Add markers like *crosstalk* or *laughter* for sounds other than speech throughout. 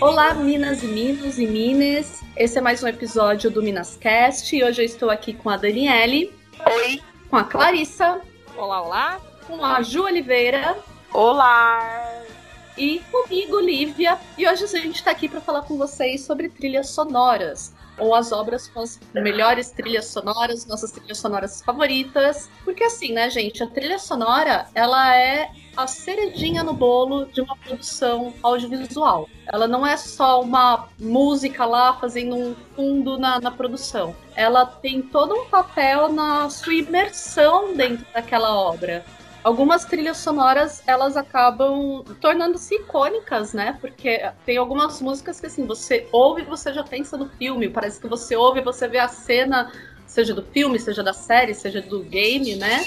Olá, Minas e Minos e Mines. Esse é mais um episódio do Minascast e hoje eu estou aqui com a Daniele. Oi. Com a Clarissa. Olá, olá. Com a Ju Oliveira. Olá. E comigo, Lívia. E hoje a gente está aqui para falar com vocês sobre trilhas sonoras ou as obras com as melhores trilhas sonoras, nossas trilhas sonoras favoritas. Porque assim, né, gente, a trilha sonora, ela é a cerejinha no bolo de uma produção audiovisual. Ela não é só uma música lá fazendo um fundo na, na produção. Ela tem todo um papel na sua imersão dentro daquela obra algumas trilhas sonoras elas acabam tornando-se icônicas, né? Porque tem algumas músicas que assim, você ouve e você já pensa no filme, parece que você ouve e você vê a cena, seja do filme, seja da série, seja do game, né?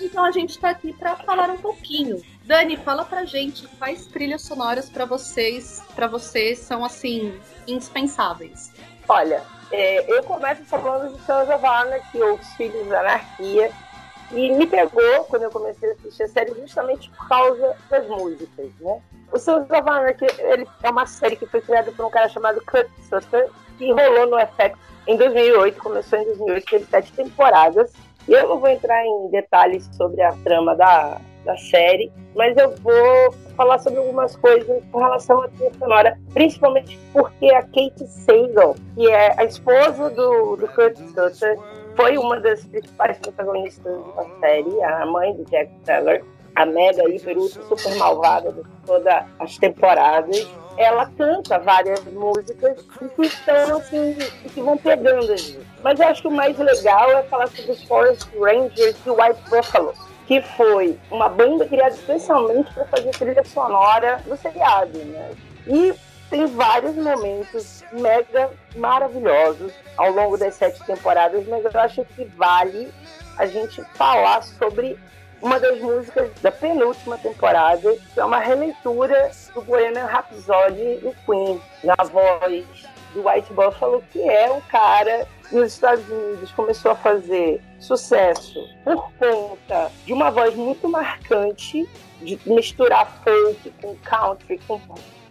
Então a gente tá aqui para falar um pouquinho. Dani, fala pra gente quais trilhas sonoras para vocês, para vocês são assim indispensáveis. Olha, é, eu começo falando de Sons of Anarchy, ou Os Filhos da Anarquia, e me pegou quando eu comecei a assistir a série justamente por causa das músicas, né? O Sons of Anarchy ele é uma série que foi criada por um cara chamado Kurt Sutter, que rolou no FX em 2008, começou em 2008, teve sete temporadas. E eu não vou entrar em detalhes sobre a trama da, da série, mas eu vou falar sobre algumas coisas com relação à trilha sonora, principalmente porque a Kate Sagal, que é a esposa do, do Kurt Sutter, foi uma das principais protagonistas da série, a mãe do Jack Teller, a mega hiper super malvada de todas as temporadas. Ela canta várias músicas que estão assim, que vão pegando ali. Mas eu acho que o mais legal é falar sobre os Forest Rangers e White Buffalo, que foi uma banda criada especialmente para fazer trilha sonora no seriado, né? E tem vários momentos mega maravilhosos ao longo das sete temporadas, mas eu acho que vale a gente falar sobre uma das músicas da penúltima temporada, que é uma releitura do Bohemian Rhapsody do Queen, na voz do White Buffalo, que é um cara nos Estados Unidos começou a fazer sucesso por conta de uma voz muito marcante, de misturar folk com country, com,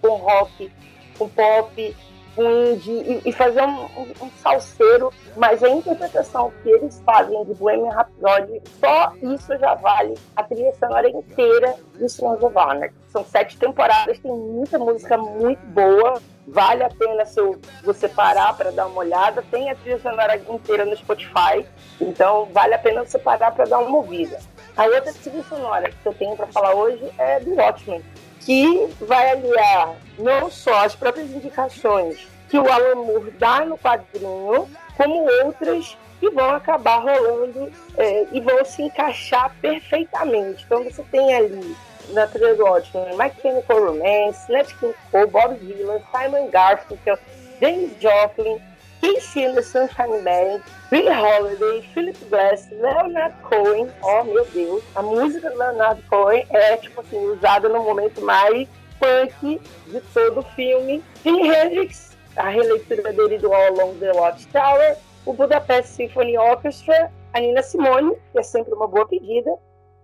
com rock, com pop, com indie e, e fazer um, um, um, salseiro, mas a interpretação que eles fazem de Bohemian Rhapsody, só isso já vale a trilha sonora inteira de Sons of Anarchy. São sete temporadas, tem muita música muito boa, vale a pena se você parar para dar uma olhada. Tem a trilha sonora inteira no Spotify, então vale a pena você parar para dar uma ouvida. A outra trilha sonora que eu tenho para falar hoje é do Watchmen que vai aliar não só as próprias indicações que o Alan Moore dá no quadrinho, como outras que vão acabar rolando é, e vão se encaixar perfeitamente. Então você tem ali na trilha do Watchmen, My Romance, Nat King Cole, Bob Dylan, Simon Garfunkel, James Joplin, And the Sunshine Band, Billie Holiday, Philip Glass, Leonard Cohen, oh meu Deus, a música do Leonard Cohen é tipo assim, usada no momento mais punk de todo o filme. Jimi Hendrix, a releitura dele do All Along the Watchtower, o Budapest Symphony Orchestra, a Nina Simone, que é sempre uma boa pedida,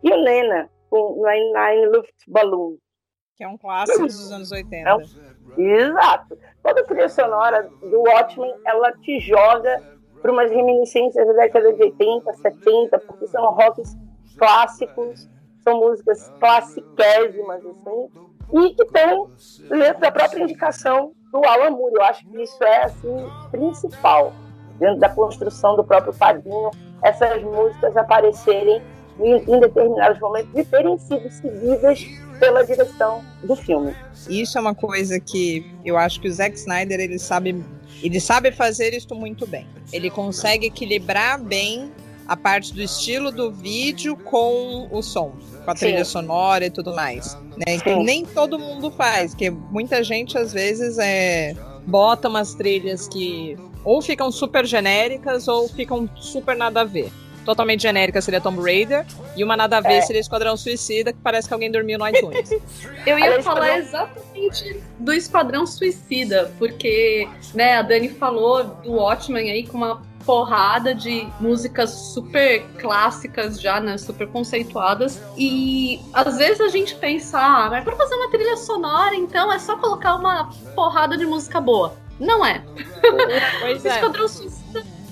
e o Lena, com Nine Nine Luftballon. Que é um clássico dos anos 80. É um... Exato. Toda trilha sonora do Watchmen, ela te joga para umas reminiscências da década de 80, 70, porque são rocks clássicos, são músicas classiquésimas, assim, e que tem dentro da própria indicação do Alan Moore. Eu acho que isso é, assim, principal, dentro da construção do próprio quadrinho, essas músicas aparecerem em, em determinados momentos e terem sido seguidas pela direção do filme. Isso é uma coisa que eu acho que o Zack Snyder ele sabe, ele sabe fazer isso muito bem. Ele consegue equilibrar bem a parte do estilo do vídeo com o som, com a Sim. trilha sonora e tudo mais. Né? Que nem todo mundo faz, que muita gente às vezes é bota umas trilhas que ou ficam super genéricas ou ficam super nada a ver totalmente genérica seria Tomb Raider, e uma nada a ver é. seria Esquadrão Suicida, que parece que alguém dormiu no iTunes. *laughs* Eu ia Aliás, falar exatamente do Esquadrão Suicida, porque né, a Dani falou do Watchmen aí com uma porrada de músicas super clássicas já, né? Super conceituadas. E às vezes a gente pensa, ah, mas pra fazer uma trilha sonora, então é só colocar uma porrada de música boa. Não é. *laughs* Pois é. Esquadrão Suicida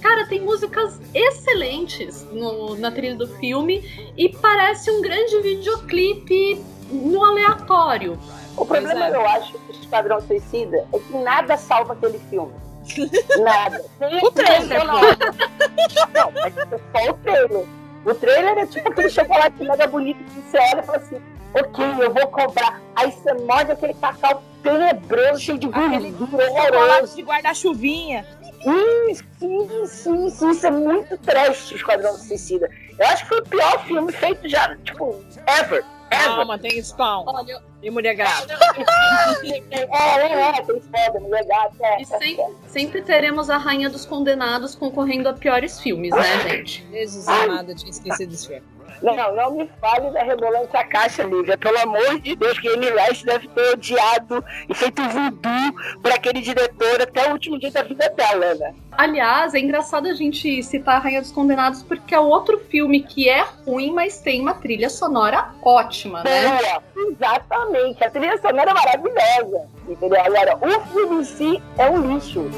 Cara, tem músicas excelentes no, na trilha do filme e parece um grande videoclipe no aleatório. O problema, é. eu acho, do Esquadrão Suicida é que nada salva aquele filme. *laughs* Nada. o trailer, não. não, mas é só o trailer. O trailer é tipo aquele chocolate mega bonito que você olha e fala assim, ok, eu vou cobrar. Aí você morde aquele cacau tenebroso, cheio de gordura, horroroso. de guarda-chuvinha. Isso, isso, isso, isso é muito trash, o Esquadrão Suicida. Eu acho que foi o pior filme feito já, tipo, ever. Calma, tem spawn. Olha, e mulher gata. *laughs* é, é, é, tem spawn, mulher gata. É, e sempre, sempre teremos a Rainha dos Condenados concorrendo a piores filmes, né, gente? Jesus amada, tinha esquecido desse filme. Não, não me fale da Rebolando a Caixa, Lívia. Pelo amor de Deus, que Amy West deve ter odiado e feito voodoo por aquele diretor até o último dia da vida dela, né? Aliás, é engraçado a gente citar a Rainha dos Condenados porque é outro filme que é ruim, mas tem uma trilha sonora ótima, né? Boa, exatamente. A trilha sonora é maravilhosa, entendeu? Agora, o filme em si é um lixo.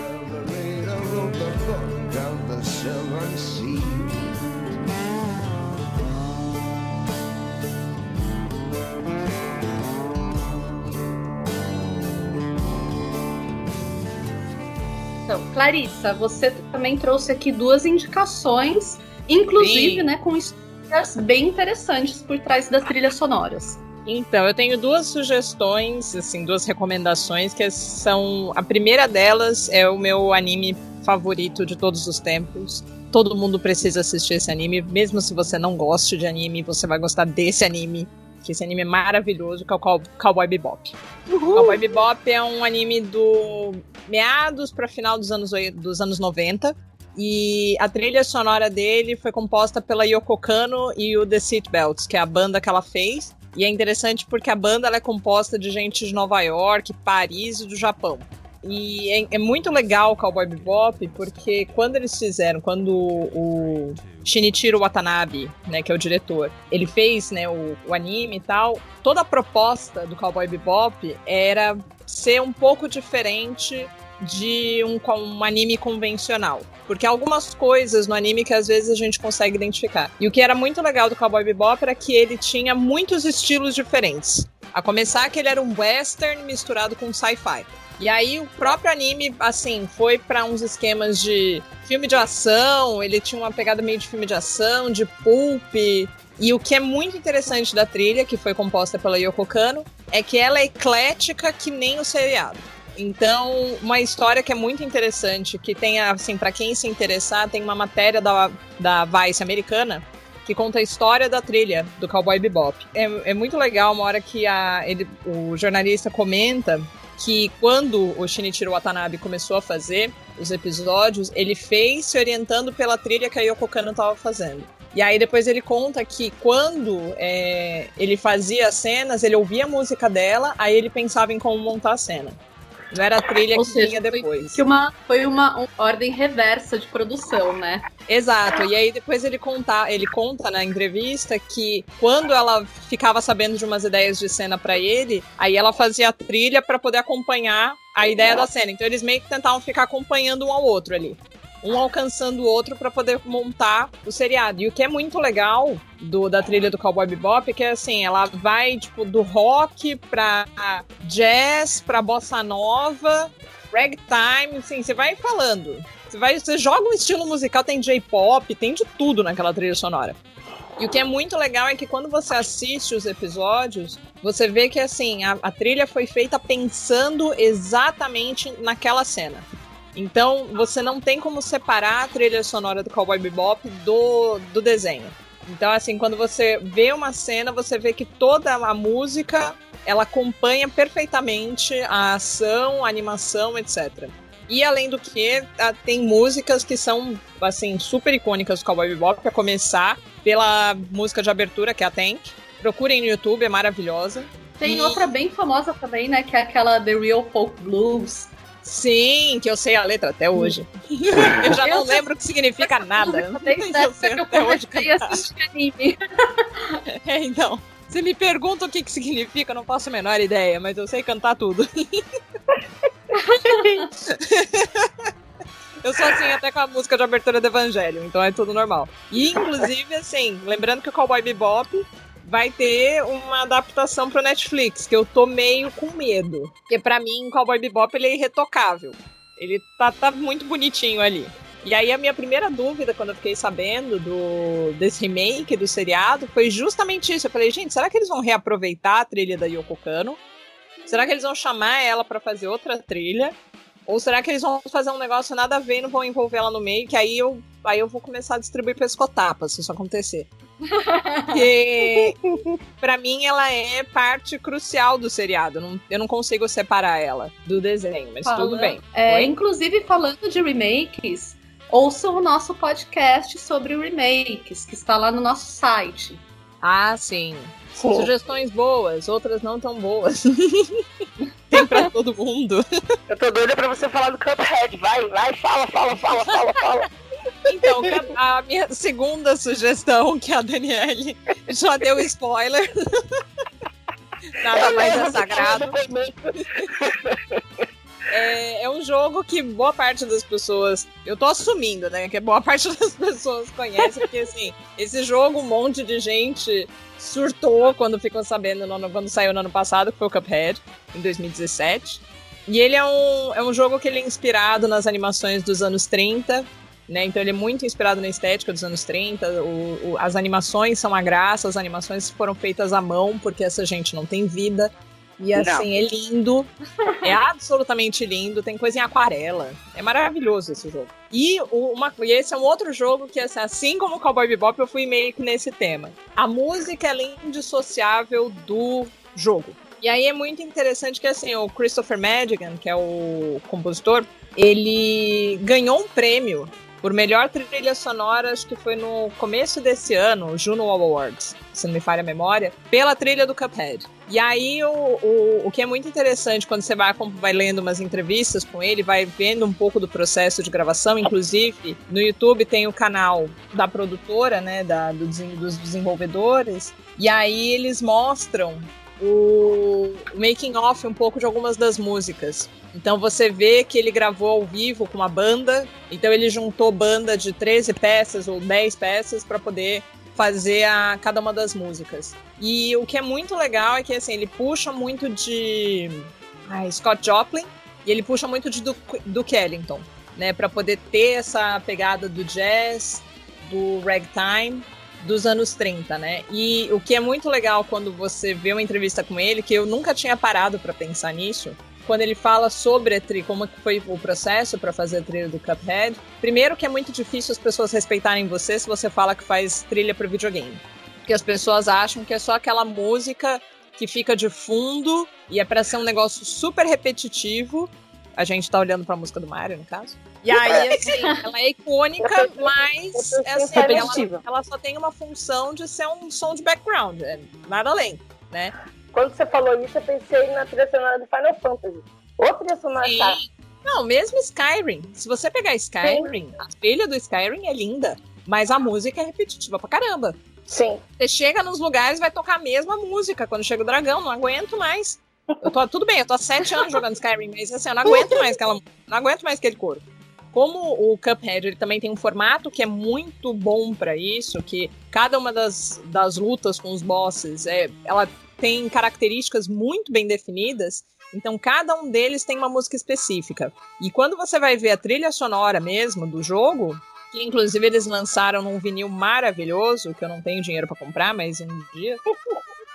Então, Clarissa, você também trouxe aqui duas indicações, inclusive, Sim. né, com histórias bem interessantes por trás das trilhas sonoras. Então, eu tenho duas sugestões, assim, duas recomendações que são a primeira delas é o meu anime favorito de todos os tempos. Todo mundo precisa assistir esse anime, mesmo se você não goste de anime, você vai gostar desse anime que esse anime é maravilhoso, que é o Cowboy Bebop. Uhul. Cowboy Bebop é um anime do meados para final dos anos, dos anos 90. E a trilha sonora dele foi composta pela Yoko Kano e o The Seatbelts, que é a banda que ela fez. E é interessante porque a banda é composta de gente de Nova York, Paris e do Japão. E é, é, muito legal o Cowboy Bebop, porque quando eles fizeram, quando o, Shinichiro Watanabe, né, que é o diretor, ele fez, né, o, o anime e tal, toda a proposta do Cowboy Bebop era ser um pouco diferente de um, um, anime convencional. Porque há algumas coisas no anime que às vezes a gente consegue identificar. E o que era muito legal do Cowboy Bebop era que ele tinha muitos estilos diferentes. A começar que ele era um western misturado com sci-fi. E aí o próprio anime, assim, foi para uns esquemas de filme de ação, ele tinha uma pegada meio de filme de ação, de pulp. E o que é muito interessante da trilha, que foi composta pela Yoko Kano, é que ela é eclética que nem o seriado. Então, uma história que é muito interessante, que tem, assim, para quem se interessar, tem uma matéria da, da Vice americana que conta a história da trilha do Cowboy Bebop. É, é muito legal uma hora que a, ele, o jornalista comenta que quando o Shinichiro Watanabe começou a fazer os episódios, ele fez se orientando pela trilha que a Yoko Kano estava fazendo. E aí depois ele conta que quando é, ele fazia as cenas, ele ouvia a música dela, aí ele pensava em como montar a cena. Não era a trilha Ou que seja, vinha depois. Que uma, foi uma, ordem reversa de produção, né? Exato. E aí depois ele conta, ele conta na entrevista que quando ela ficava sabendo de umas ideias de cena para ele, aí ela fazia a trilha para poder acompanhar a ideia da cena. Então eles meio que tentavam ficar acompanhando um ao outro ali um alcançando o outro para poder montar o seriado. E o que é muito legal do, da trilha do Cowboy Bebop é que assim, ela vai tipo do rock pra jazz, pra bossa nova, ragtime, assim, você vai falando. Você vai, você joga um estilo musical, tem J-pop, tem de tudo naquela trilha sonora. E o que é muito legal é que quando você assiste os episódios, você vê que assim, a, a trilha foi feita pensando exatamente naquela cena. Então, você não tem como separar a trilha sonora do Cowboy Bebop do, do desenho. Então, assim, quando você vê uma cena, você vê que toda a música ela acompanha perfeitamente a ação, a animação, etc. E além do que, tem músicas que são assim super icônicas do Cowboy Bebop, para começar pela música de abertura que é a Tank. Procurem no YouTube, é maravilhosa. Tem e... outra bem famosa também, né, que é aquela The Real Folk Blues, Sim, que eu sei a letra até hoje. *laughs* eu já não lembro o que significa nada. Não sei eu até hoje assistir anime. *laughs* É, então. Se me pergunta o que, que significa, eu não faço a menor ideia, mas eu sei cantar tudo. *laughs* Eu sou assim até com a música de abertura do Evangelho, então é tudo normal. E, inclusive, assim, lembrando que o Cowboy Bebop vai ter uma adaptação pro Netflix, que eu tô meio com medo. Porque para mim, Cowboy Bebop ele é irretocável. Ele tá, tá muito bonitinho ali. E aí a minha primeira dúvida quando eu fiquei sabendo do desse remake do seriado foi justamente isso. Eu falei, gente, será que eles vão reaproveitar a trilha da Yoko Kano? Será que eles vão chamar ela para fazer outra trilha? Ou será que eles vão fazer um negócio nada a ver e não vão envolver ela no meio? Que aí eu, aí eu vou começar a distribuir pescotapas, se isso acontecer. Porque, pra mim, ela é parte crucial do seriado. Não, eu não consigo separar ela do desenho, mas Fala, tudo bem. É, inclusive, falando de remakes, ouçam o nosso podcast sobre remakes, que está lá no nosso site. Ah, sim. Sim. Sugestões boas, outras não tão boas. *laughs* Tem pra todo mundo. Eu tô doida pra você falar do Cuphead. Vai, vai, fala, fala, fala, fala, fala. Então, a minha segunda sugestão, que a Daniele já deu spoiler. *laughs* Nada mais é sagrado. É, é, um jogo que boa parte das pessoas. Eu tô assumindo, né? Que boa parte das pessoas conhece, porque assim, esse jogo, um monte de gente surtou quando ficou sabendo no, quando saiu no ano passado, que foi o Cuphead, em 2017. E ele é um, é um jogo que ele é inspirado nas animações dos anos 30, né? Então ele é muito inspirado na estética dos anos 30. O, o, as animações são a graça, as animações foram feitas à mão, porque essa gente não tem vida. E assim, não. é lindo. É absolutamente lindo. Tem coisa em aquarela. É maravilhoso esse jogo. E, uma, e esse é um outro jogo que, assim, assim como o Cowboy Bebop, eu fui meio que nesse tema. A música é indissociável do jogo. E aí é muito interessante que, assim, o Christopher Madigan, que é o compositor, ele ganhou um prêmio por melhor trilha sonora, acho que foi no começo desse ano, o Juno Awards, se não me falha a memória, pela trilha do Cuphead. E aí, o, o, o que é muito interessante quando você vai, vai lendo umas entrevistas com ele, vai vendo um pouco do processo de gravação, inclusive no YouTube tem o canal da produtora, né, da, do, dos desenvolvedores, e aí eles mostram o making off um pouco de algumas das músicas. Então você vê que ele gravou ao vivo com uma banda, então ele juntou banda de 13 peças ou 10 peças para poder fazer a cada uma das músicas. E o que é muito legal é que assim, ele puxa muito de ah, Scott Joplin e ele puxa muito de Duke, Duke Ellington, né, para poder ter essa pegada do jazz, do ragtime dos anos 30, né? E o que é muito legal quando você vê uma entrevista com ele, que eu nunca tinha parado para pensar nisso, quando ele fala sobre a trilha, como foi o processo para fazer a trilha do Cuphead. Primeiro que é muito difícil as pessoas respeitarem você se você fala que faz trilha para videogame. Porque as pessoas acham que é só aquela música que fica de fundo e é para ser um negócio super repetitivo. A gente tá olhando para a música do Mario, no caso. E aí, assim, ela é icônica, mas é assim, ela, ela, só tem uma função de ser um som de background, é nada além, né? Quando você falou isso, eu pensei na trilha sonora do Final Fantasy. Ou trilha sonora Sim. Não, mesmo Skyrim. Se você pegar Skyrim, Sim. a trilha do Skyrim é linda, mas a música é repetitiva pra caramba. Sim. Você chega nos lugares vai tocar a mesma música. Quando chega o dragão, não aguento mais. Eu tô, tudo bem, eu tô há sete anos jogando Skyrim, mas assim, eu não aguento mais aquela. Não aguento mais aquele coro. Como o Cuphead ele também tem um formato que é muito bom para isso, que cada uma das, das lutas com os bosses é, ela tem características muito bem definidas, então cada um deles tem uma música específica. E quando você vai ver a trilha sonora mesmo do jogo, que inclusive eles lançaram num vinil maravilhoso, que eu não tenho dinheiro para comprar, mas um dia,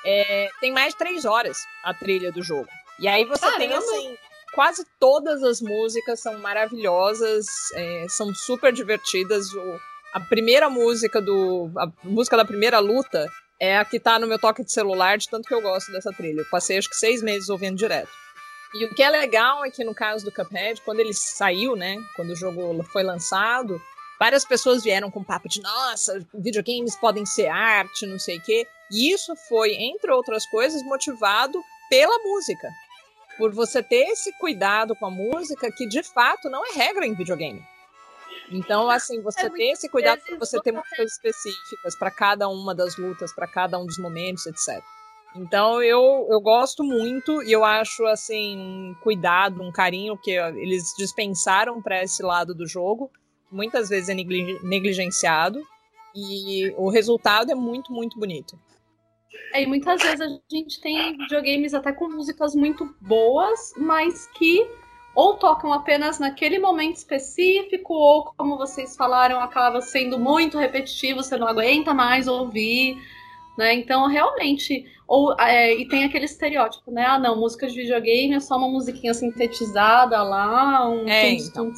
é, tem mais de três horas a trilha do jogo. E aí você Caramba. tem assim. Quase todas as músicas são maravilhosas, é, são super divertidas. O, a primeira música do. A música da primeira luta é a que tá no meu toque de celular, de tanto que eu gosto dessa trilha. Eu passei acho que seis meses ouvindo direto. E o que é legal é que no caso do Cuphead, quando ele saiu, né, quando o jogo foi lançado, várias pessoas vieram com papo de nossa, videogames podem ser arte, não sei o quê. E isso foi, entre outras coisas, motivado pela música. por você ter esse cuidado com a música que de fato não é regra em videogame. Então, assim, você é ter esse cuidado para você ter músicas específicas para cada uma das lutas, para cada um dos momentos, etc. Então, eu, eu gosto muito e eu acho, assim, um cuidado, um carinho que eles dispensaram para esse lado do jogo. Muitas vezes é negligenciado. E o resultado é muito, muito bonito. É, e muitas vezes a gente tem videogames até com músicas muito boas, mas que ou tocam apenas naquele momento específico, ou como vocês falaram, acaba sendo muito repetitivo, você não aguenta mais ouvir, né? Então, realmente, ou é, e tem aquele estereótipo, né? Ah, não, música de videogame é só uma musiquinha sintetizada lá, um é, então.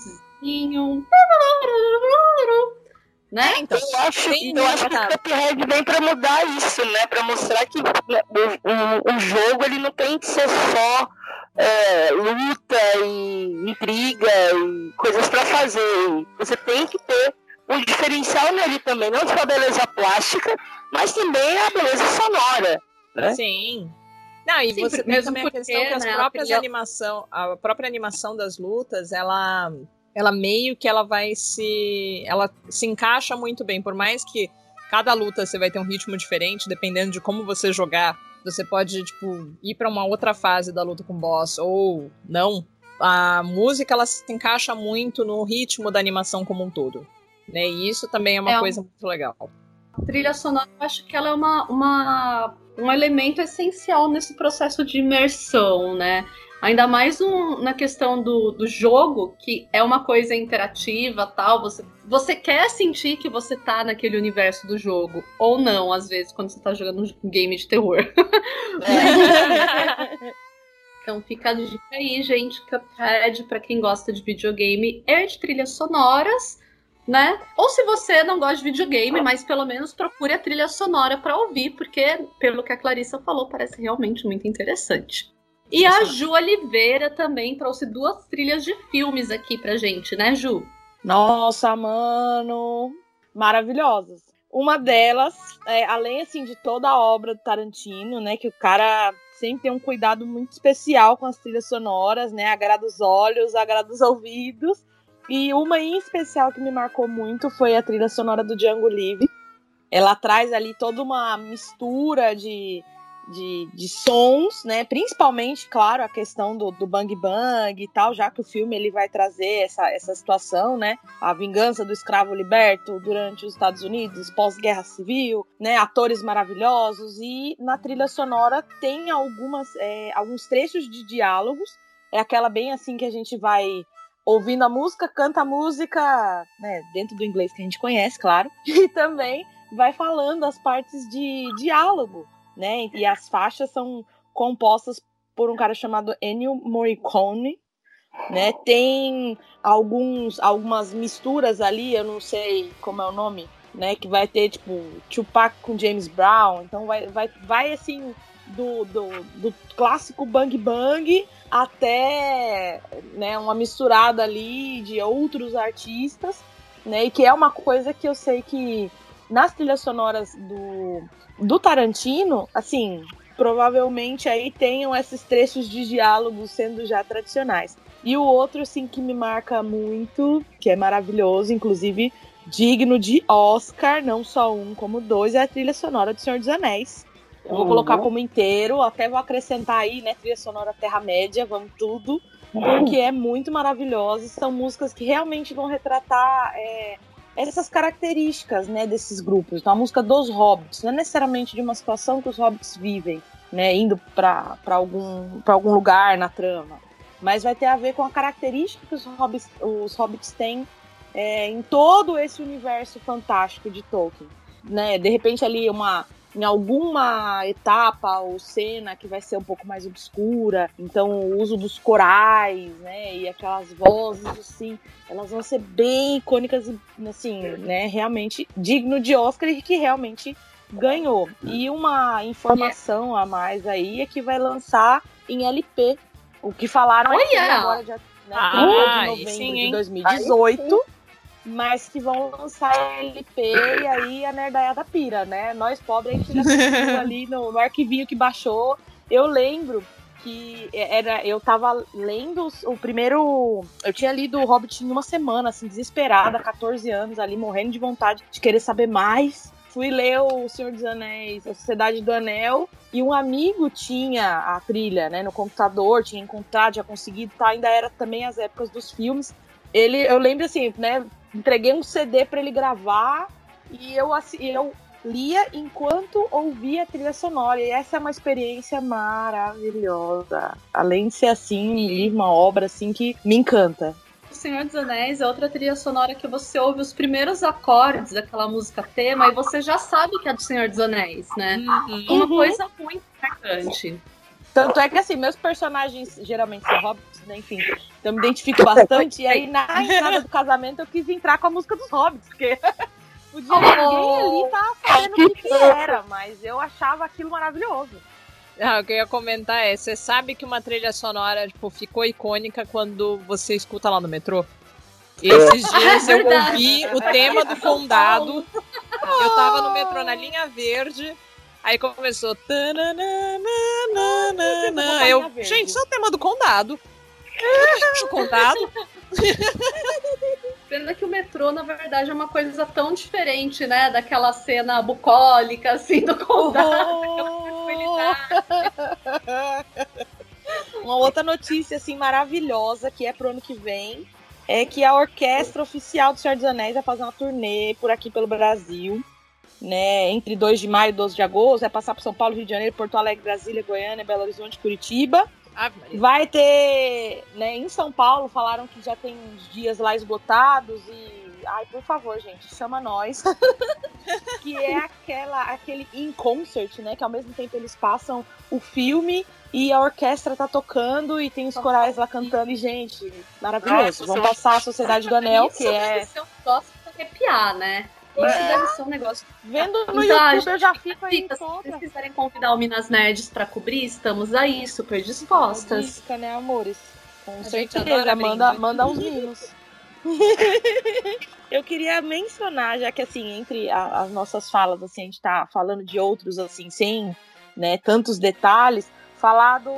Né? É, então, eu acho, eu acho que o Cuphead vem para mudar isso, né? Para mostrar que né, o, o, o, jogo ele não tem que ser só é, luta e intriga e coisas para fazer. Você tem que ter um diferencial nele também, não só a beleza plástica, mas também a beleza sonora. Né? Sim. Não, e Sim, você tem também a questão que as né, próprias a animação, a própria animação das lutas, ela ela meio que ela vai se ela se encaixa muito bem, por mais que cada luta você vai ter um ritmo diferente, dependendo de como você jogar. Você pode tipo ir para uma outra fase da luta com o boss ou não. A música ela se encaixa muito no ritmo da animação como um todo, né? E isso também é uma é coisa um... muito legal. A trilha sonora, eu acho que ela é uma, uma um elemento essencial nesse processo de imersão, né? Ainda mais um, na questão do, do jogo, que é uma coisa interativa tal. Você, você quer sentir que você tá naquele universo do jogo. Ou não, às vezes, quando você tá jogando um game de terror. É. *laughs* então fica a dica aí, gente. Cuphead, pra quem gosta de videogame, é de trilhas sonoras. Né? Ou se você não gosta de videogame, mas pelo menos procure a trilha sonora para ouvir, porque, pelo que a Clarissa falou, parece realmente muito interessante. E a Ju Oliveira também trouxe duas trilhas de filmes aqui pra gente, né, Ju? Nossa, mano, maravilhosas. Uma delas, é, além assim de toda a obra do Tarantino, né, que o cara sempre tem um cuidado muito especial com as trilhas sonoras, né, agrada os olhos, agrada os ouvidos. E uma em especial que me marcou muito foi a trilha sonora do Django Livre. Ela traz ali toda uma mistura de de, de sons, né? Principalmente, claro, a questão do, do bang bang e tal, já que o filme ele vai trazer essa, essa situação, né? A vingança do escravo liberto durante os Estados Unidos, pós-guerra civil, né? Atores maravilhosos e na trilha sonora tem algumas é, alguns trechos de diálogos. É aquela bem assim que a gente vai ouvindo a música, canta a música, né? Dentro do inglês que a gente conhece, claro, *laughs* e também vai falando as partes de diálogo né? E as faixas são compostas por um cara chamado Ennio Morricone, né? Tem alguns algumas misturas ali, eu não sei como é o nome, né? Que vai ter tipo Tupac com James Brown, então vai vai vai assim do, do, do clássico Bang Bang até né, uma misturada ali de outros artistas, né? E que é uma coisa que eu sei que nas trilhas sonoras do, do Tarantino, assim, provavelmente aí tenham esses trechos de diálogos sendo já tradicionais. E o outro, assim, que me marca muito, que é maravilhoso, inclusive digno de Oscar, não só um como dois, é a trilha sonora do Senhor dos Anéis. Eu vou uhum. colocar como inteiro, até vou acrescentar aí, né, trilha sonora Terra-média, vamos tudo, porque é muito maravilhoso. São músicas que realmente vão retratar é, essas características, né, desses grupos. Então, a música dos hobbits, não é necessariamente de uma situação que os hobbits vivem, né, indo para algum, algum lugar na trama, mas vai ter a ver com a característica que os hobbits, os hobbits têm é, em todo esse universo fantástico de Tolkien. Né? De repente, ali, uma, em alguma etapa ou cena que vai ser um pouco mais obscura, então o uso dos corais, né, e aquelas vozes assim, elas vão ser bem icônicas e assim, né, realmente digno de Oscar e que realmente ganhou. E uma informação a mais aí é que vai lançar em LP, o que falaram aqui agora de, né, ah, de novembro sim, de 2018 mas que vão lançar LP e aí a nerdaiada pira, né? Nós pobres, a gente já *laughs* ali no, no arquivinho que baixou. Eu lembro que era eu tava lendo o primeiro. Eu tinha lido o Hobbit em uma semana, assim, desesperada, 14 anos ali, morrendo de vontade de querer saber mais. Fui ler o Senhor dos Anéis, a Sociedade do Anel, e um amigo tinha a trilha, né, no computador, tinha encontrado, tinha conseguido, tá, ainda era também as épocas dos filmes. Ele, eu lembro assim, né, entreguei um CD para ele gravar e eu, assim, eu lia enquanto ouvia a trilha sonora. E essa é uma experiência maravilhosa. Além de ser assim, livro, uma obra assim que me encanta. O Senhor dos Anéis é outra trilha sonora que você ouve os primeiros acordes daquela música tema e você já sabe que é do Senhor dos Anéis, né? Uhum. Uma coisa muito marcante. Tanto é que, assim, meus personagens geralmente são hobbits, né? Enfim, então eu me identifico bastante. E aí, na entrada do casamento, eu quis entrar com a música dos hobbits, porque *laughs* podia oh. ninguém ali tá sabendo o que, que era, mas eu achava aquilo maravilhoso. Ah, o que eu ia comentar é, você sabe que uma trilha sonora, tipo, ficou icônica quando você escuta lá no metrô? Esses dias eu ouvi o tema do condado. Eu tava no metrô na linha verde Aí começou. Eu, gente, isso é o tema do condado. o condado. Pena que o metrô, na verdade, é uma coisa tão diferente, né? Daquela cena bucólica, assim, do condado. Oh! uma outra notícia, assim, maravilhosa, que é pro ano que vem, é que a orquestra oficial do Senhor dos Anéis vai fazer uma turnê por aqui pelo Brasil né, entre 2 de maio e 12 de agosto, vai passar por São Paulo, Rio de Janeiro, Porto Alegre, Brasília, Goiânia, Belo Horizonte, Curitiba. Vai ter, né, em São Paulo, falaram que já tem uns dias lá esgotados e ai, por favor, gente, chama nós. *laughs* que é aquela aquele in concert, né, que ao mesmo tempo eles passam o filme e a orquestra tá tocando e tem os corais lá cantando e gente, maravilhoso. Vamos passar a Sociedade do Anel, que é arrepiar, né? Isso é. deve ser um negócio. Vendo no então, YouTube, eu já fico aí fica, Se vocês quiserem convidar o Minas Nerds pra cobrir, estamos aí, super dispostas. Dica, né, amores? Com a certeza, manda, manda uns mimos. *laughs* eu queria mencionar, já que assim, entre a, as nossas falas, assim, a gente tá falando de outros, assim, sem né, tantos detalhes, falar do,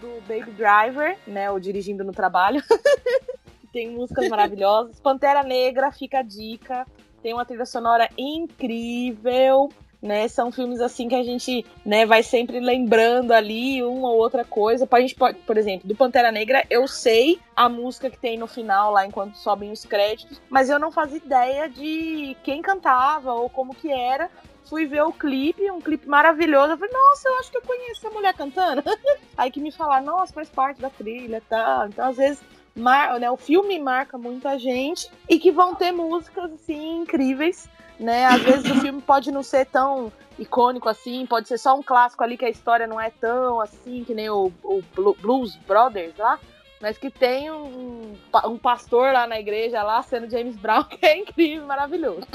do Baby Driver, né, o Dirigindo no Trabalho. *laughs* Tem músicas maravilhosas. Pantera Negra, fica a dica tem uma trilha sonora incrível. Né, são filmes assim que a gente né, vai sempre lembrando ali uma ou outra coisa. A gente pode, por exemplo, do Pantera Negra, eu sei a música que tem no final lá enquanto sobem os créditos, mas eu não fazia ideia de quem cantava ou como que era. Fui ver o clipe, um clipe maravilhoso. Eu falei, nossa, eu acho que eu conheço a mulher cantando. *laughs* Aí que me falaram, nossa, faz parte da trilha tal. Então, às vezes, mar, né, o filme marca muita gente e que vão ter músicas assim incríveis, né? Às vezes o filme pode não ser tão icônico assim, pode ser só um clássico ali que a história não é tão assim que nem o, o Blues Brothers lá, mas que tem um, um pastor lá na igreja lá sendo James Brown *laughs* que é incrível, maravilhoso.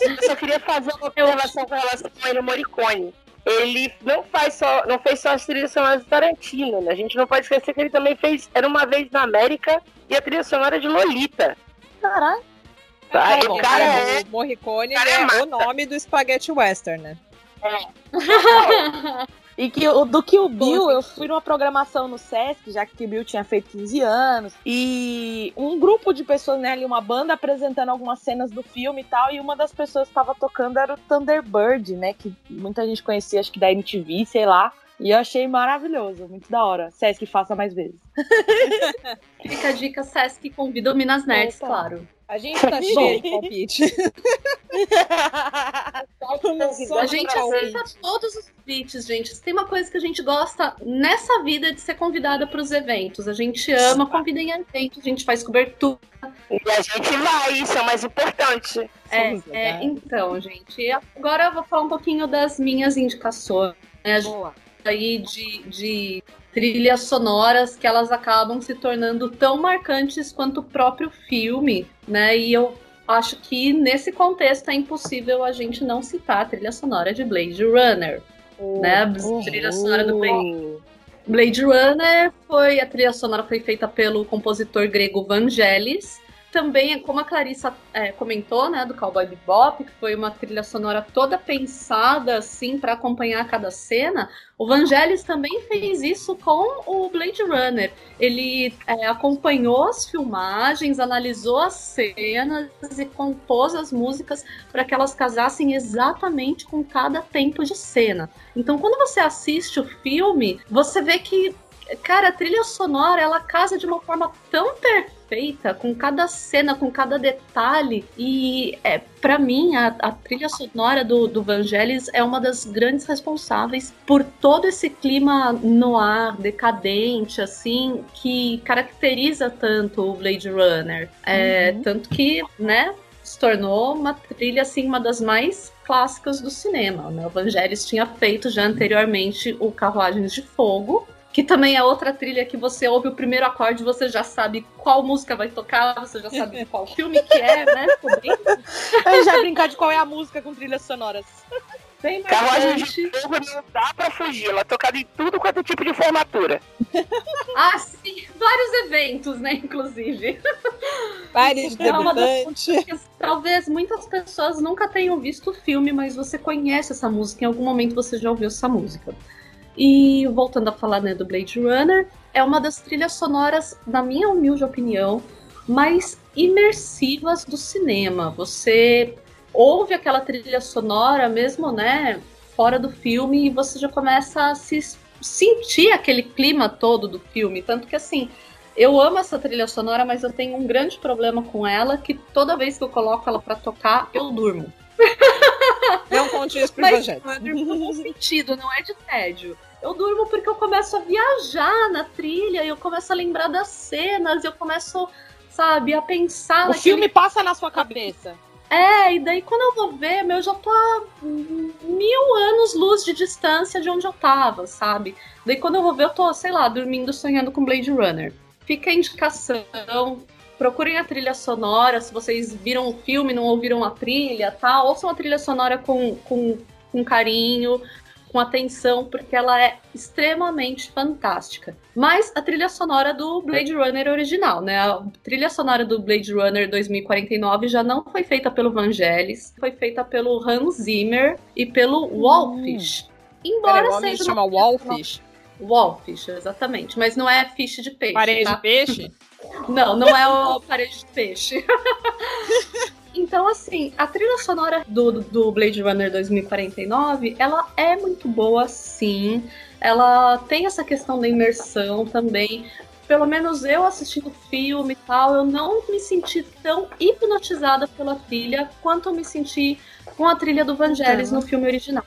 Eu só queria fazer uma observação com relação ao Ennio Morricone ele não faz só, não fez só as trilhas sonoras do Tarantino, né? A gente não pode esquecer que ele também fez Era Uma Vez na América e a trilha sonora de Lolita. Caralho. Tá, é, o cara é... O Morricone cara é, é o nome do Spaghetti Western, né? É. *laughs* E que do que o Bill, eu fui numa programação no Sesc, já que o Bill tinha feito 15 anos, e um grupo de pessoas, né, ali, uma banda apresentando algumas cenas do filme e tal, e uma das pessoas que estava tocando era o Thunderbird, né, que muita gente conhecia, acho que da MTV, sei lá. E eu achei maravilhoso, muito da hora. Sesc faça mais vezes. *laughs* Fica a dica, Sesc convida o Minas Nerds, Opa. claro. A gente tá *laughs* cheio de palpite. *laughs* a gente aceita todos os convites, gente. Tem uma coisa que a gente gosta nessa vida de ser convidada para os eventos. A gente ama, convida em eventos, a gente faz cobertura. E a gente vai, isso é o mais importante. É, é, então, gente. Agora eu vou falar um pouquinho das minhas indicações. Né? Boa. Aí de, de trilhas sonoras que elas acabam se tornando tão marcantes quanto o próprio filme, né? E eu acho que nesse contexto é impossível a gente não citar a trilha sonora de Blade Runner, oh, né? A trilha sonora do Blade. Blade Runner foi a trilha sonora foi feita pelo compositor grego Vangelis, também, como a Clarissa é, comentou, né, do Cowboy Bebop, que foi uma trilha sonora toda pensada assim para acompanhar cada cena, o Vangelis também fez isso com o Blade Runner. Ele é, acompanhou as filmagens, analisou as cenas e compôs as músicas para que elas casassem exatamente com cada tempo de cena. Então, quando você assiste o filme, você vê que cara, a trilha sonora ela casa de uma forma tão perfeita, com cada cena, com cada detalhe. E é, para mim, a, a, trilha sonora do, do Vangelis é uma das grandes responsáveis por todo esse clima no ar, decadente, assim, que caracteriza tanto o Blade Runner. É, uhum. Tanto que, né, se tornou uma trilha, assim, uma das mais clássicas do cinema. Né? O Vangelis tinha feito já anteriormente o Carruagens de Fogo, que também é outra trilha que você ouve o primeiro acorde, você já sabe qual música vai tocar, você já sabe *laughs* qual filme que é, né? Eu *laughs* já brincar de qual é a música com trilhas sonoras. Bem Carruagem de fogo não dá pra fugir, ela é tocada em tudo quanto é tipo de formatura. *laughs* ah, sim, vários eventos, né, inclusive. Vários é debutantes. Talvez muitas pessoas nunca tenham visto o filme, mas você conhece essa música, em algum momento você já ouviu essa música. E voltando a falar né, do Blade Runner, é uma das trilhas sonoras, na minha humilde opinião, mais imersivas do cinema. Você ouve aquela trilha sonora mesmo, né, fora do filme e você já começa a se sentir aquele clima todo do filme, tanto que assim, eu amo essa trilha sonora, mas eu tenho um grande problema com ela, que toda vez que eu coloco ela para tocar, eu durmo. Não conte isso pro Mas Não é durmo *laughs* no sentido, não é de tédio. Eu durmo porque eu começo a viajar na trilha, e eu começo a lembrar das cenas, eu começo, sabe, a pensar. O naquele... filme passa na sua cabeça. É, e daí quando eu vou ver, meu, eu já tô a mil anos luz de distância de onde eu tava, sabe? Daí quando eu vou ver, eu tô, sei lá, dormindo, sonhando com Blade Runner. Fica a indicação, procurem a trilha sonora, se vocês viram o filme não ouviram a trilha, tá? Ouçam a trilha sonora com, com, com carinho, com atenção, porque ela é extremamente fantástica. Mas a trilha sonora do Blade Runner original, né? A trilha sonora do Blade Runner 2049 já não foi feita pelo Vangelis, foi feita pelo Hans Zimmer e pelo Wallfish. Hum. Embora Pera, seja. chama Wallfish? Wallfish, exatamente. Mas não é fish de peixe. Parede tá? de peixe? *laughs* Não, não é o parede de peixe. *laughs* Então, assim, a trilha sonora do, do Blade Runner 2049, ela é muito boa, sim. Ela tem essa questão da imersão também. Pelo menos eu assistindo o filme e tal, eu não me senti tão hipnotizada pela trilha quanto eu me senti com a trilha do Vangelis uhum. no filme original.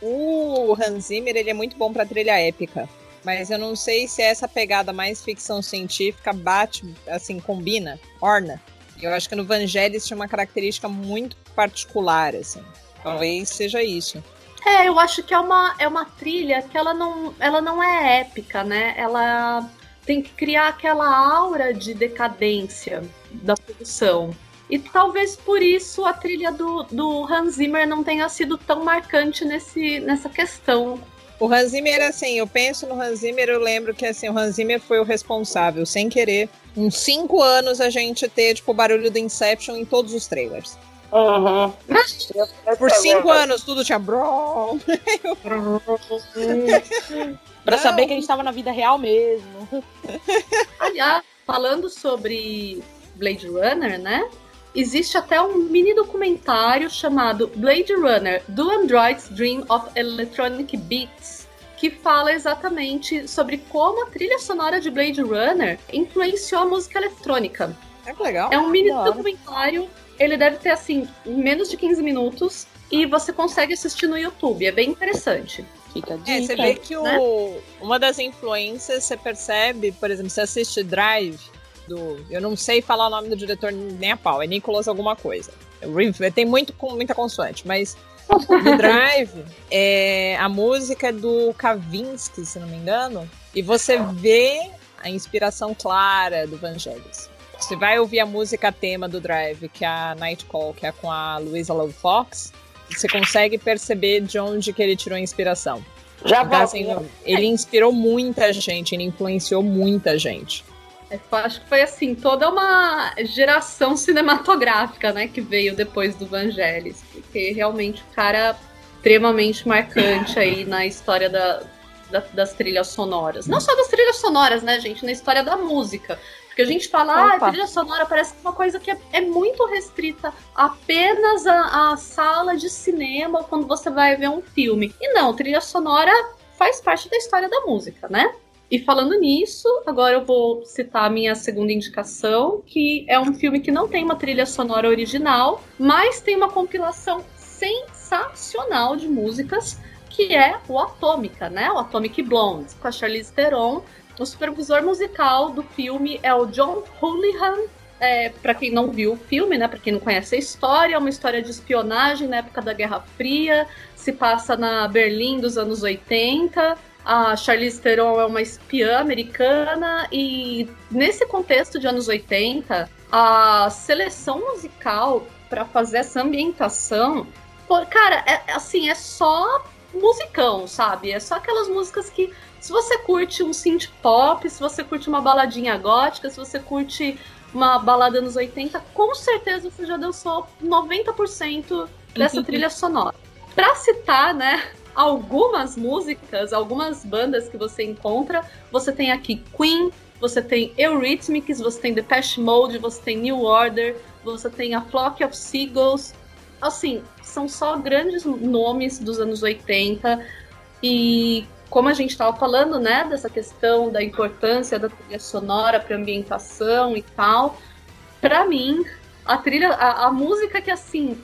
O Hans Zimmer, ele é muito bom pra trilha épica. Mas eu não sei se essa pegada mais ficção científica bate, assim, combina, orna. Eu acho que no Vangelis tinha uma característica muito particular, assim. Talvez seja isso. É, eu acho que é uma, é uma trilha que ela não, ela não é épica, né? Ela tem que criar aquela aura de decadência da produção. E talvez por isso a trilha do, do Hans Zimmer não tenha sido tão marcante nesse, nessa questão. O Hans Zimmer, assim, eu penso no Hans Zimmer, eu lembro que assim, o Hans Zimmer foi o responsável, sem querer, uns cinco anos a gente ter, tipo, o barulho do Inception em todos os trailers. Uhum. Por cinco anos tudo tinha pra saber que a gente tava na vida real mesmo. Aliás, falando sobre Blade Runner, né? Existe até um mini documentário chamado Blade Runner: Do Androids Dream of Electronic Beats, que fala exatamente sobre como a trilha sonora de Blade Runner influenciou a música eletrônica. É legal. É um mini documentário, ele deve ter assim menos de 15 minutos e você consegue assistir no YouTube, é bem interessante. Fica dica, é, você vê que né? o, uma das influências você percebe, por exemplo, você assiste Drive, do. Eu não sei falar o nome do diretor nem a pau, é Nicholas alguma coisa. Tem muito, muita consoante, mas no *laughs* Drive, é, a música é do Kavinsky, se não me engano, e você vê a inspiração clara do Vangelis. Você vai ouvir a música tema do Drive, que é a Night Call, que é com a Louisa Love Fox, você consegue perceber de onde que ele tirou a inspiração. Já então, assim, ele inspirou muita gente, ele influenciou muita gente. É, acho que foi assim, toda uma geração cinematográfica, né, que veio depois do Vangelis. Porque realmente o cara extremamente marcante aí na história da, da, das trilhas sonoras. Não só das trilhas sonoras, né, gente? Na história da música. Porque a gente fala, ah, a trilha sonora parece uma coisa que é, é muito restrita apenas à, à sala de cinema quando você vai ver um filme. E não, trilha sonora faz parte da história da música, né? E falando nisso, agora eu vou citar a minha segunda indicação, que é um filme que não tem uma trilha sonora original, mas tem uma compilação sensacional de músicas, que é o Atômica, né? O Atomic Blonde, com a Charlize Theron o supervisor musical do filme é o John Houlihan. É, para quem não viu o filme, né, para quem não conhece a história, é uma história de espionagem na época da Guerra Fria, se passa na Berlim dos anos 80. A Charlize Theron é uma espiã americana e nesse contexto de anos 80, a seleção musical para fazer essa ambientação, pô, cara, é, assim, é só musicão, sabe? É só aquelas músicas que se você curte um synth pop, se você curte uma baladinha gótica, se você curte uma balada anos 80, com certeza você já dançou 90% dessa trilha sonora. Pra citar, né, algumas músicas, algumas bandas que você encontra, você tem aqui Queen, você tem Eurythmics, você tem Depeche Mode, você tem New Order, você tem a Flock of Seagulls. Assim, são só grandes nomes dos anos 80 e como a gente estava falando, né, dessa questão da importância da trilha sonora para ambientação e tal, para mim, a trilha, a, a, música que assim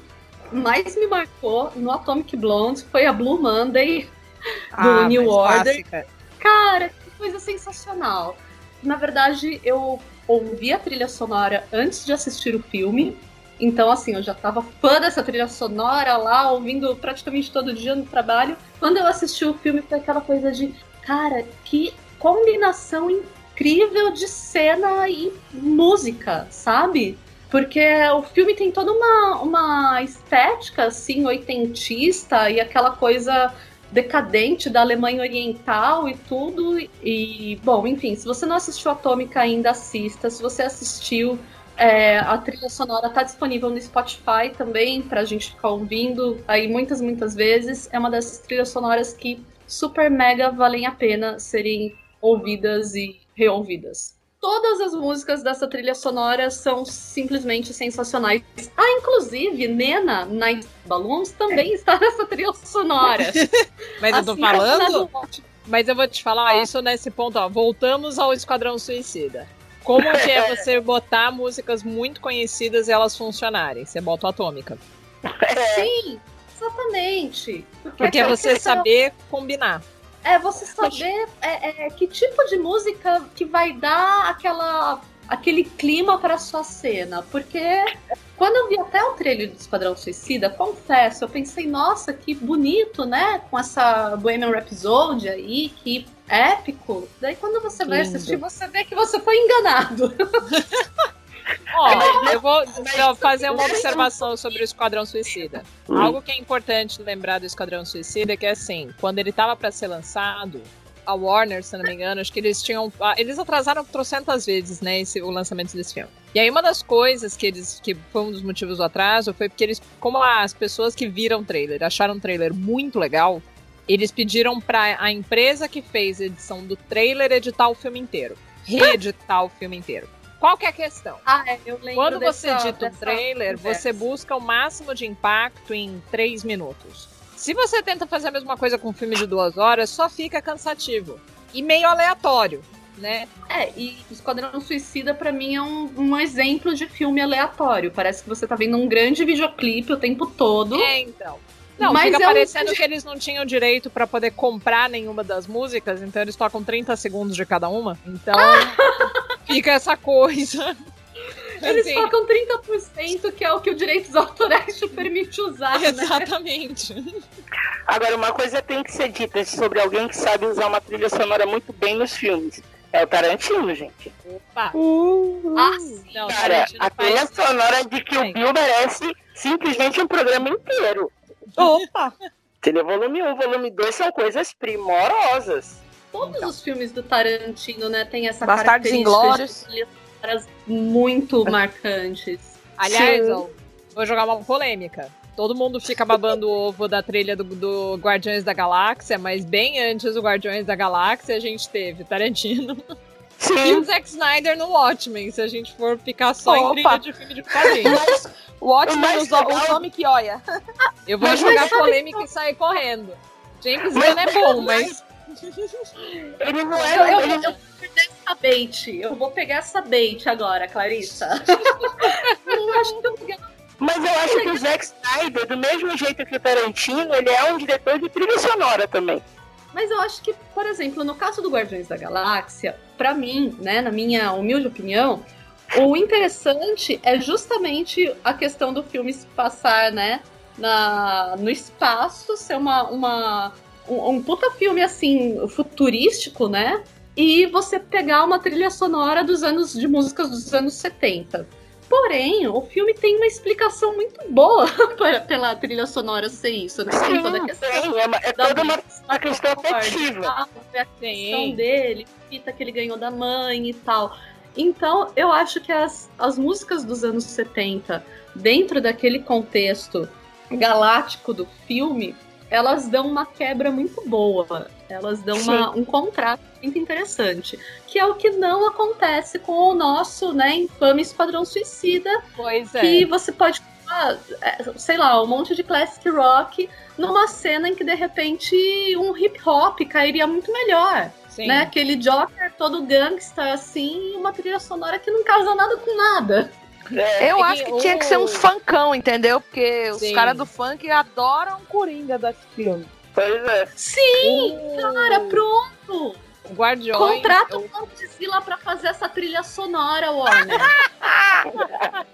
mais me marcou no Atomic Blonde foi a Blue Monday do ah, New Order. Clássica. Cara, que coisa sensacional. Na verdade, eu ouvi a trilha sonora antes de assistir o filme. Então, assim, eu já tava fã dessa trilha sonora lá, ouvindo praticamente todo dia no trabalho. Quando eu assisti o filme, foi aquela coisa de, cara, que combinação incrível de cena e música, sabe? Porque o filme tem toda uma, uma estética, assim, oitentista e aquela coisa decadente da Alemanha Oriental e tudo. E, bom, enfim, se você não assistiu Atômica ainda, assista. Se você assistiu, é, a trilha sonora está disponível no Spotify também, para a gente ficar ouvindo aí muitas, muitas vezes. É uma dessas trilhas sonoras que super mega valem a pena serem ouvidas e reouvidas. Todas as músicas dessa trilha sonora são simplesmente sensacionais. Ah, inclusive, Nena Night Balloons também está nessa trilha sonora. *laughs* Mas assim, eu tô falando. Mas eu vou te falar isso nesse ponto, ó. Voltamos ao Esquadrão Suicida. Como que *laughs* é você botar músicas muito conhecidas e elas funcionarem? Você bota o Atômica. Sim, exatamente. Porque, Porque é você saber combinar. É você saber é, é, que tipo de música que vai dar aquela, aquele clima para sua cena. Porque quando eu vi até o trailer do Esquadrão Suicida, confesso, eu pensei, nossa, que bonito, né? Com essa Bohemian Rhapsody aí, que épico. Daí quando você vai assistir, você vê que você foi enganado. *laughs* Ó, eu vou fazer uma observação sobre o Esquadrão Suicida. Hum. Algo que é importante lembrar do Esquadrão Suicida é que, assim, quando ele tava para ser lançado, a Warner, se não me engano, acho que eles tinham. Ah, eles atrasaram trocentas vezes, né, esse, o lançamento desse filme. E aí, uma das coisas que eles. que foi um dos motivos do atraso foi porque eles. Como as pessoas que viram o trailer acharam o trailer muito legal, eles pediram para a empresa que fez a edição do trailer editar o filme inteiro. Reeditar o filme inteiro. Qual que é a questão? Ah, é, eu lembro Quando você edita um trailer, conversa. você busca o máximo de impacto em três minutos. Se você tenta fazer a mesma coisa com um filme de duas horas, só fica cansativo. E meio aleatório, né? É, e Esquadrão Suicida para mim é um, um, exemplo de filme aleatório. Parece que você tá vendo um grande videoclipe o tempo todo. É, então. Não, Mas fica é parecendo um... que eles não tinham direito para poder comprar nenhuma das músicas, então eles tocam 30 segundos de cada uma. Então *laughs* fica essa coisa. Eles assim, tocam 30%, que é o que o direitos autorais te permite usar. Né? Exatamente. Né? Agora, uma coisa tem que ser dita sobre alguém que sabe usar uma trilha sonora muito bem nos filmes. É o Tarantino, gente. Opa! Uh, ah, sim. Não, Cara, a trilha sonora de que o Bill merece simplesmente um programa inteiro. Opa! Entendeu? Volume 1 volume 2 são coisas primorosas. Todos então. os filmes do Tarantino, né, tem essa Bastardos característica de muito *laughs* marcantes. Aliás, ó, vou jogar uma polêmica. Todo mundo fica babando o ovo da trilha do, do, Guardiões da Galáxia, mas bem antes do Guardiões da Galáxia a gente teve Tarantino. Sim. E o Zack Snyder no Watchmen, se a gente for ficar só Opa. em trilha de filme de quadrinhos. o Watchmen, o, o nome que olha. Eu vou mas jogar polêmica e sair correndo. James Gunn é bom, mas... *laughs* Ele não é... Eu, eu, eu, eu. Eu vou pegar essa bait agora, Clarissa. *laughs* eu acho que eu mas eu acho que o Zack Snyder, do mesmo jeito que o Tarantino, ele é um diretor de trilha sonora também. Mas eu acho que, por exemplo, no caso do Guardiões da Galáxia, para mim, né, na minha humilde opinião, o interessante é justamente a questão do filme se passar, né, na, no espaço, ser uma, uma um, um puta filme assim futurístico, né? E você pegar uma trilha sonora dos anos de músicas dos anos 70. Porém, o filme tem uma explicação muito boa *laughs* pela trilha sonora ser isso, né? Tem toda a questão. Sim, é, uma, é toda uma, uma questão afetiva. A questão dele, fita que ele ganhou da mãe e tal. Então, eu acho que as, as músicas dos anos 70, dentro daquele contexto galáctico do filme, elas dão uma quebra muito boa. Elas dão uma, um contrato muito interessante. Que é o que não acontece com o nosso, né, infame Esquadrão Suicida. Pois é. Que você pode é, sei lá, um monte de classic rock numa cena em que de repente um hip hop cairia muito melhor. Sim. Né? Aquele Joker todo gangsta assim, uma trilha sonora que não casa nada com nada. É, eu acho que, tinha que ser uns funkão, entendeu? Porque Sim. os caras do funk adoram Coringa desse filme. Pois é. Sim, uh. cara, pronto. Guardiões. Contrata o Godzilla pra fazer essa trilha sonora, Warner. *laughs*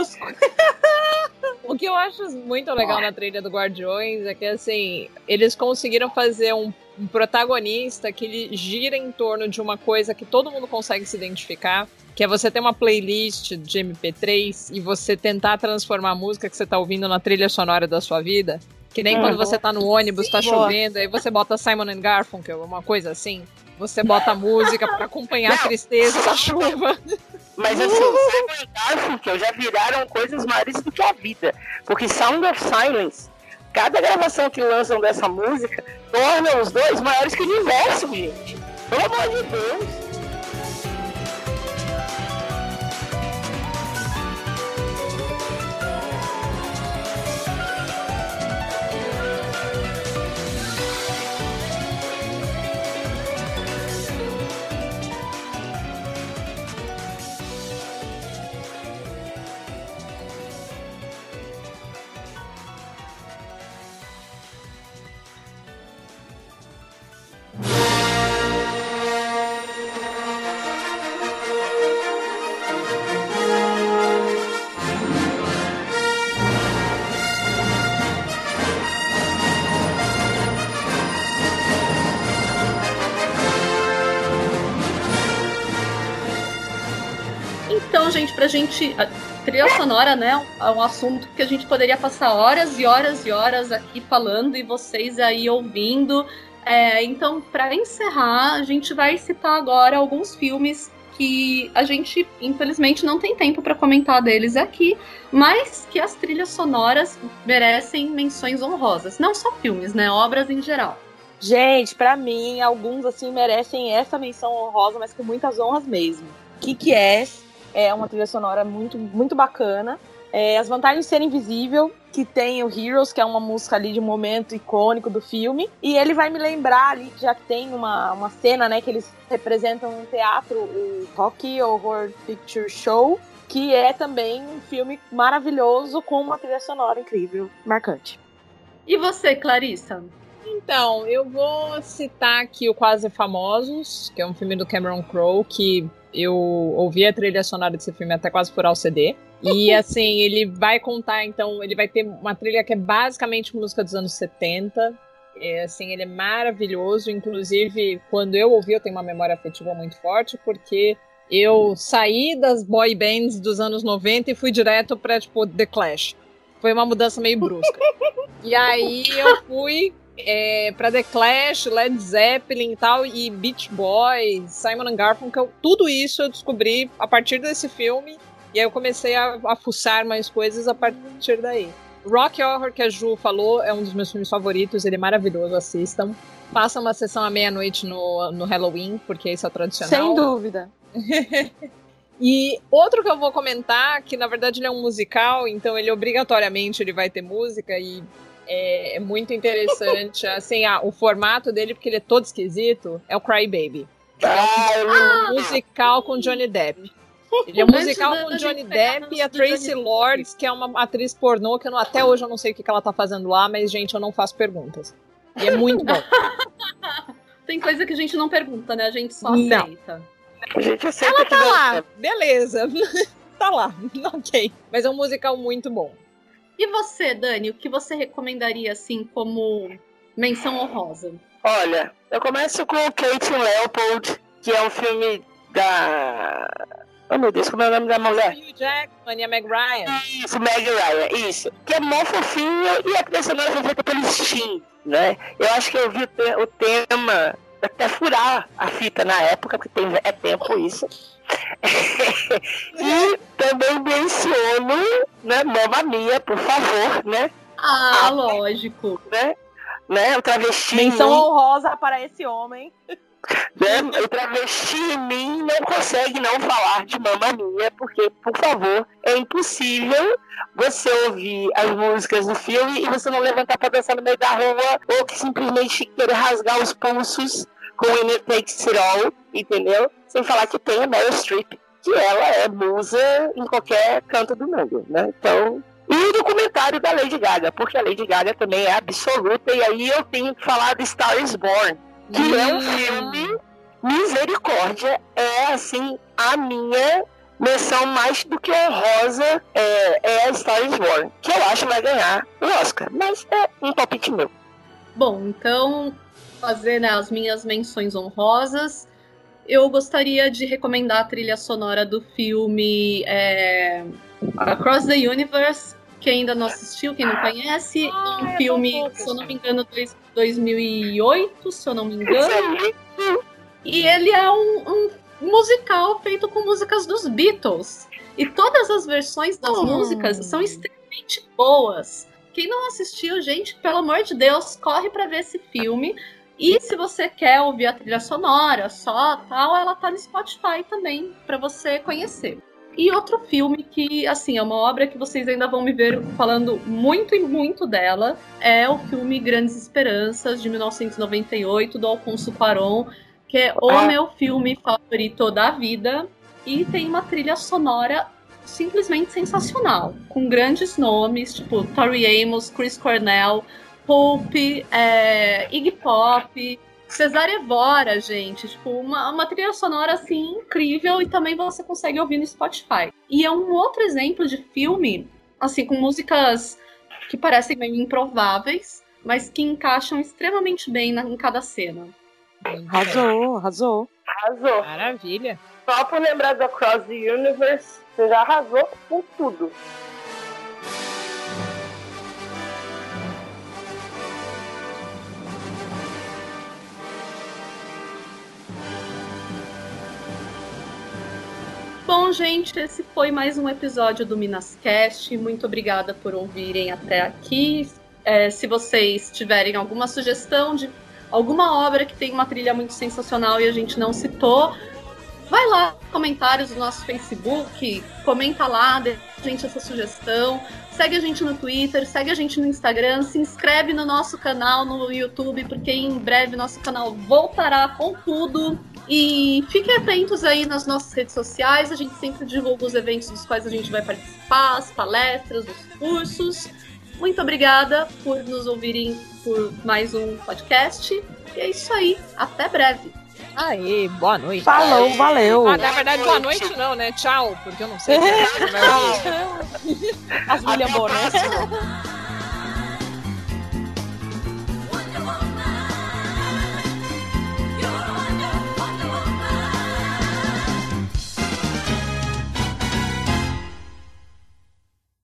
os... *laughs* o que eu acho muito legal na trilha do Guardiões é que, assim, eles conseguiram fazer um, um protagonista que ele gira em torno de uma coisa que todo mundo consegue se identificar que é você ter uma playlist de MP3 e você tentar transformar a música que você tá ouvindo na trilha sonora da sua vida. Que nem uhum. quando você tá no ônibus, tá Sim, tá chovendo, aí você bota Simon and Garfunkel, uma coisa assim. Você bota a música para acompanhar Não. a tristeza da chuva. Mas assim, Simon e Garfunkel já viraram coisas maiores do que a vida. Porque Sound of Silence, cada gravação que lançam dessa música, torna os dois maiores que o universo, gente. Pelo amor de Deus. Pra gente. A trilha sonora, né? É um assunto que a gente poderia passar horas e horas e horas aqui falando e vocês aí ouvindo. É, então, para encerrar, a gente vai citar agora alguns filmes que a gente, infelizmente, não tem tempo para comentar deles aqui, mas que as trilhas sonoras merecem menções honrosas. Não só filmes, né? Obras em geral. Gente, para mim, alguns assim merecem essa menção honrosa, mas com muitas honras mesmo. O que, que é é uma trilha sonora muito, muito bacana. É, as vantagens de ser invisível, que tem o Heroes, que é uma música ali de um momento icônico do filme. E ele vai me lembrar ali, já que tem uma, uma cena, né, que eles representam no teatro, o Rocky Horror Picture Show, que é também um filme maravilhoso com uma trilha sonora incrível, marcante. E você, Clarissa? Então, eu vou citar aqui o Quase Famosos, que é um filme do Cameron Crowe, que eu ouvi a trilha sonora desse filme até quase furar o CD. E assim, ele vai contar, então, ele vai ter uma trilha que é basicamente música dos anos 70. É, assim, ele é maravilhoso. Inclusive, quando eu ouvi, eu tenho uma memória afetiva muito forte, porque eu saí das boy bands dos anos 90 e fui direto pra, tipo, The Clash. Foi uma mudança meio brusca. *laughs* e aí eu fui é, pra The Clash, Led Zeppelin e tal, e Beach Boys, Simon Garfunkel, tudo isso eu descobri a partir desse filme. E aí eu comecei a, a fuçar mais coisas a partir daí. Rock Horror, que a Ju falou, é um dos meus filmes favoritos, ele é maravilhoso, assistam. Faça uma sessão à meia-noite no, no Halloween, porque isso é tradicional. Sem dúvida. *laughs* e outro que eu vou comentar, que na verdade ele é um musical, então ele obrigatoriamente ele vai ter música e é, é muito interessante, *laughs* assim, ah, o formato dele, porque ele é todo esquisito, é o Cry Baby. É um musical com Johnny Depp. Ele é um musical com Johnny Depp e a Tracy Lords, que é uma atriz pornô, que eu não, até hoje eu não sei o que, que ela tá fazendo lá, mas, gente, eu não faço perguntas. E é muito bom. *laughs* Tem coisa que a gente não pergunta, né? A gente só não. aceita. A gente aceita Ela tá lá, beleza. *laughs* tá lá, ok. Mas é um musical muito bom. E você, Dani, o que você recomendaria, assim, como menção honrosa? Olha, eu começo com Kate Leopold, que é um filme da. Oh meu Deus, como é o nome da mulher? Hugh Jackman e a Meg Ryan. Isso, Meg Ryan, isso. Que é mó fofinho e a trilha sonora foi feita pelo Steam, né? Eu acho que eu vi o tema até furar a fita na época, porque tem, é tempo isso. *laughs* e também menciono, né, Mamma Mia, por favor, né? Ah, ah lógico. Né? né? O travesti. Menção honrosa para esse homem. Né? O travesti em mim não consegue não falar de Mamma Mia, porque, por favor, é impossível você ouvir as músicas do filme e você não levantar para dançar no meio da rua ou que simplesmente querer rasgar os pulsos com Winner Takes It All, entendeu? Sem falar que tem a Meryl Streep, que ela é musa em qualquer canto do mundo, né? Então, e o documentário da Lady Gaga, porque a Lady Gaga também é absoluta, e aí eu tenho que falar de Star is Born, que é um filme, misericórdia, é assim, a minha menção mais do que honrosa é, é a Star is Born, que eu acho vai ganhar o Oscar, mas é um palpite meu. Bom, então fazer né, as minhas menções honrosas. Eu gostaria de recomendar a trilha sonora do filme é, Across the Universe, que ainda não assistiu, quem não conhece. Ah, um filme, se eu não me engano, de 2008, se eu não me engano. E ele é um, um musical feito com músicas dos Beatles. E todas as versões das hum. músicas são extremamente boas. Quem não assistiu, gente, pelo amor de Deus, corre para ver esse filme. E se você quer ouvir a trilha sonora só, tal, ela tá no Spotify também para você conhecer. E outro filme que, assim, é uma obra que vocês ainda vão me ver falando muito e muito dela, é o filme Grandes Esperanças, de 1998, do Alfonso Cuarón, que é o ah. meu filme favorito da vida. E tem uma trilha sonora simplesmente sensacional, com grandes nomes, tipo Tori Amos, Chris Cornell, Pulp, é, Iggy Pop, Cesare Evora, gente. Tipo, uma, uma trilha sonora assim incrível e também você consegue ouvir no Spotify. E é um outro exemplo de filme, assim, com músicas que parecem meio improváveis, mas que encaixam extremamente bem na, em cada cena. Arrasou, arrasou. Arrasou. Maravilha. Só por lembrar do Across the Universe, você já arrasou com tudo. Bom, gente, esse foi mais um episódio do Minascast. Muito obrigada por ouvirem até aqui. É, se vocês tiverem alguma sugestão de alguma obra que tem uma trilha muito sensacional e a gente não citou, vai lá, comentários do nosso Facebook, comenta lá, deixa a gente essa sugestão, segue a gente no Twitter, segue a gente no Instagram, se inscreve no nosso canal no YouTube, porque em breve nosso canal voltará com tudo. E fiquem atentos aí nas nossas redes sociais, a gente sempre divulga os eventos dos quais a gente vai participar, as palestras, os cursos. Muito obrigada por nos ouvirem por mais um podcast. E é isso aí, até breve. Aê, boa noite. Falou, valeu. Ah, na verdade, boa noite não, né? Tchau, porque eu não sei. *laughs* As William Bonner. *laughs*